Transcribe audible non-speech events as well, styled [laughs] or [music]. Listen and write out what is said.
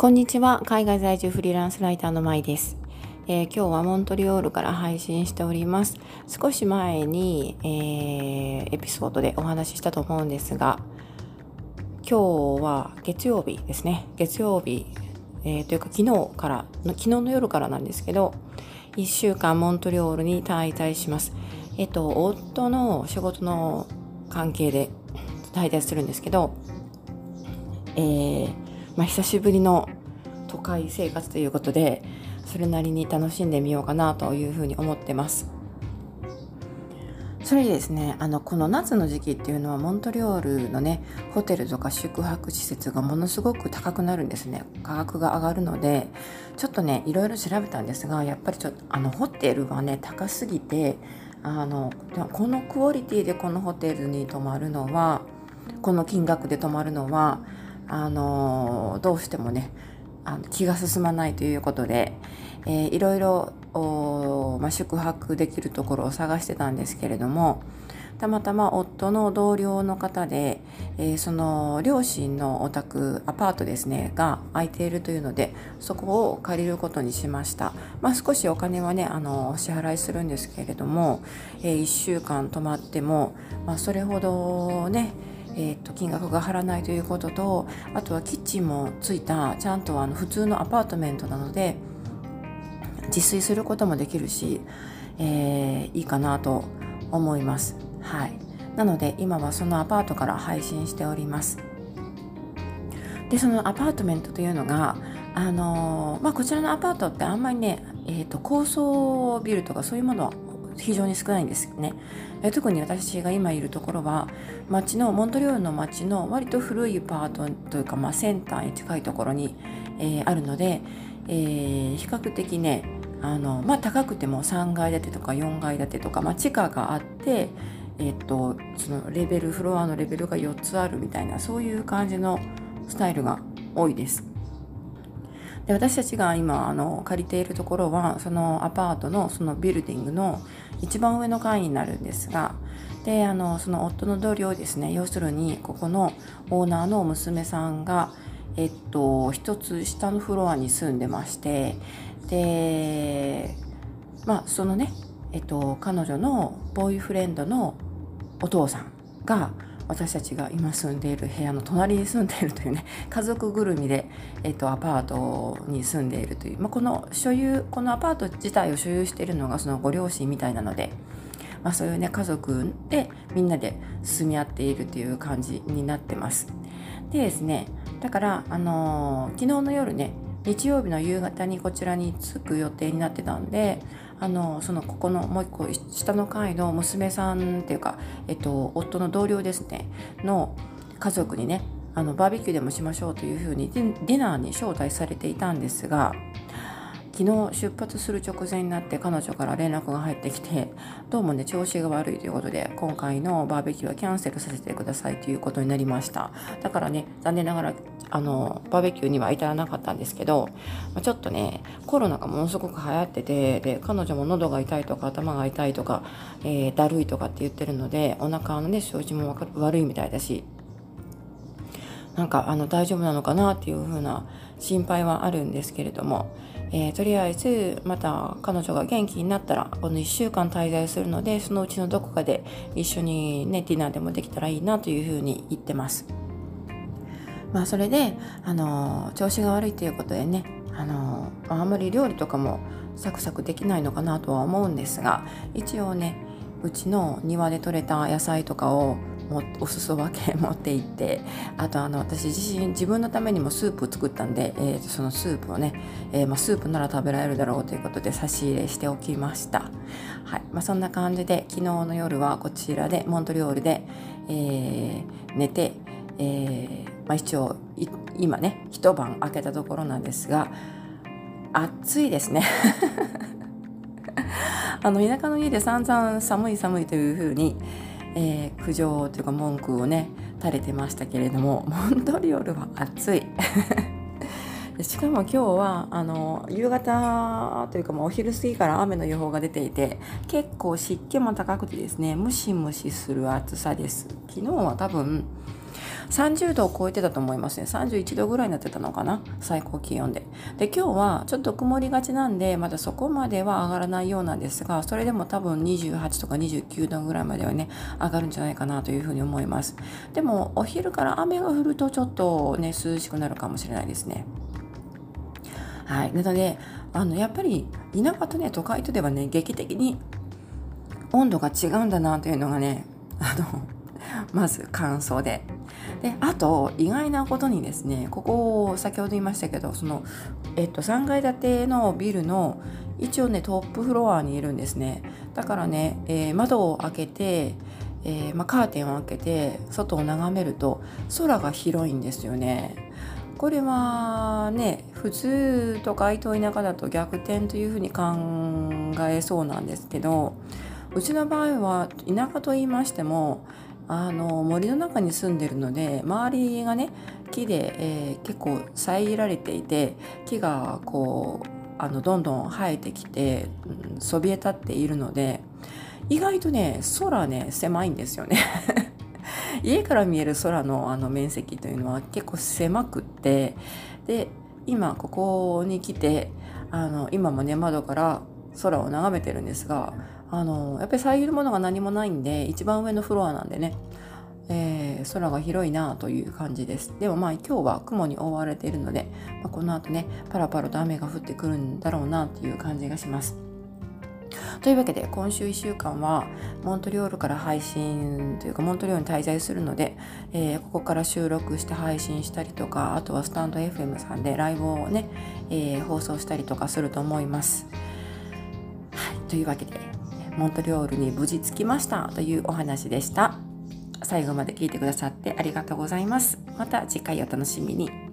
こんにちは。海外在住フリーランスライターのまいです、えー、今日はモントリオールから配信しております。少し前に、えー、エピソードでお話ししたと思うんですが今日は月曜日ですね。月曜日、えー、というか昨日からの昨日の夜からなんですけど1週間モントリオールに滞在します。えっ、と夫の仕事の関係で滞在するんですけどえー、まあ、久しぶりの都会生活ということでそれなりに楽しんでみようかなというふうに思ってます。それでですねあのこの夏の時期っていうのはモントリオールのねホテルとか宿泊施設がものすごく高くなるんですね価格が上がるのでちょっとねいろいろ調べたんですがやっぱりちょっとあのホテルはね高すぎてあのこのクオリティでこのホテルに泊まるのはこの金額で泊まるのはあのどうしてもねあの気が進まないということで、えー、いろいろまあ、宿泊できるところを探してたんですけれどもたまたま夫の同僚の方で、えー、その両親のお宅アパートですねが空いているというのでそこを借りることにしました、まあ、少しお金はねあの支払いするんですけれども、えー、1週間泊まっても、まあ、それほどねえーと、金額が張らないということとあとはキッチンもついたちゃんとあの普通のアパートメントなので自炊することもできるし、えー、いいかなと思います。はい、なので今はそのアパートから配信しております。でそのアパートメントというのが、あのー、まあ、こちらのアパートってあんまりね、えーと高層ビルとかそういうものは非常に少ないんですね。え特に私が今いるところは町のモントリオールの町の割と古いパートというか、まあ、センターに近いところに、えー、あるので、えー、比較的ねあの、まあ、高くても3階建てとか4階建てとか、まあ、地下があって、え、っとそのレベルフロアのレベルが4つあるみたいなそういう感じのスタイルが多いです。で私たちが今あの借りているところはそのアパートのそのビルディングの一番上の階になるんですがであのその夫の同僚ですね要するにここのオーナーの娘さんがえっと一つ下のフロアに住んでましてでまあそのねえっと彼女のボーイフレンドのお父さんが私たちが今住んでいる部屋の隣に住んでいるというね [laughs] 家族ぐるみで、えっと、アパートに住んでいるという、まあ、この所有このアパート自体を所有しているのがそのご両親みたいなので、まあ、そういうね家族でみんなで住み合っているという感じになってます。でですねだからあのー、昨日の夜ね日曜日の夕方にこちらに着く予定になってたんであのそのここのもう一個下の階の娘さんっていうか、えっと、夫の同僚ですねの家族にねあのバーベキューでもしましょうというふうにディナーに招待されていたんですが昨日出発する直前になって彼女から連絡が入ってきてどうもね調子が悪いということで今回のバーベキューはキャンセルさせてくださいということになりました。だからね残念ながらあのバーベキューには至らなかったんですけど、ちょっとねコロナがものすごく流行っててで彼女も喉が痛いとか頭が痛いとか、えー、だるいとかって言ってるのでお腹のね調子も悪いみたいだしなんかあの大丈夫なのかなっていう風な心配はあるんですけれども、えー、とりあえずまた彼女が元気になったらこの1週間滞在するのでそのうちのどこかで一緒にねディナーでもできたらいいなというふうに言ってます。まあ、それで、あの調子が悪いということでね、あのあんまり料理とかもサクサクできないのかなとは思うんですが一応ねうちの庭で採れた野菜とかをお裾分け持って行ってあとあの私自身自分のためにもスープ作ったんで、えー、そのスープをね、えー、まあ、スープなら食べられるだろうということで差し入れしておきました、はい。まあ、そんな感じで昨日の夜はこちらでモントリオールで、えー、寝て、えまあ、一応今ね一晩明けたところなんですが暑いですね。[laughs] あの田舎の家で散々寒い寒いというふうに、えー、苦情というか文句をね垂れてましたけれどもモントリオルは暑い。[laughs] しかも今日はあの夕方というかもうお昼過ぎから雨の予報が出ていて結構湿気も高くてですねムシムシする暑さです。昨日は多分30度を超えてたと思いますね。31度ぐらいになってたのかな？最高気温で。で今日はちょっと曇りがちなんでまだそこまでは上がらないようなんですがそれでも多分28とか29度ぐらいまではね上がるんじゃないかなというふうに思います。でもお昼から雨が降るとちょっとね涼しくなるかもしれないですね。はい。なのであのやっぱり田舎とね都会とではね劇的に温度が違うんだなというのがねあのまず感想で。であと意外なことにですねここ先ほど言いましたけどその、えっと、3階建てのビルの一応ねトップフロアにいるんですね。だからね、えー、窓を開けて、えー、ま、カーテンを開けて外を眺めると空が広いんですよね。これはね普通都会と田舎だと逆転というふうに考えそうなんですけどうちの場合は田舎と言いましてもあの森の中に住んでるので周りがね木で、えー、結構遮られていて木がこうあのどんどん生えてきて、うん、そびえ立っているので意外とね空ね狭いんですよね。[laughs] 家から見える空のあの面積というのは結構狭くってで今ここに来てあの今もね窓から空を眺めてるんですがあのやっぱり遮るものが何もないんで一番上のフロアなんでね、えー、空が広いなという感じです。でもまあ今日は雲に覆われているので、まあ、この後ねパラパラと雨が降ってくるんだろうなっていう感じがします。というわけで今週1週間はモントリオールから配信というかモントリオールに滞在するので、えー、ここから収録して配信したりとかあとはスタンド FM さんでライブをね、えー、放送したりとかすると思います。はい、というわけでモントリオールに無事着きましたというお話でした。最後まで聞いてくださってありがとうございます。また次回お楽しみに。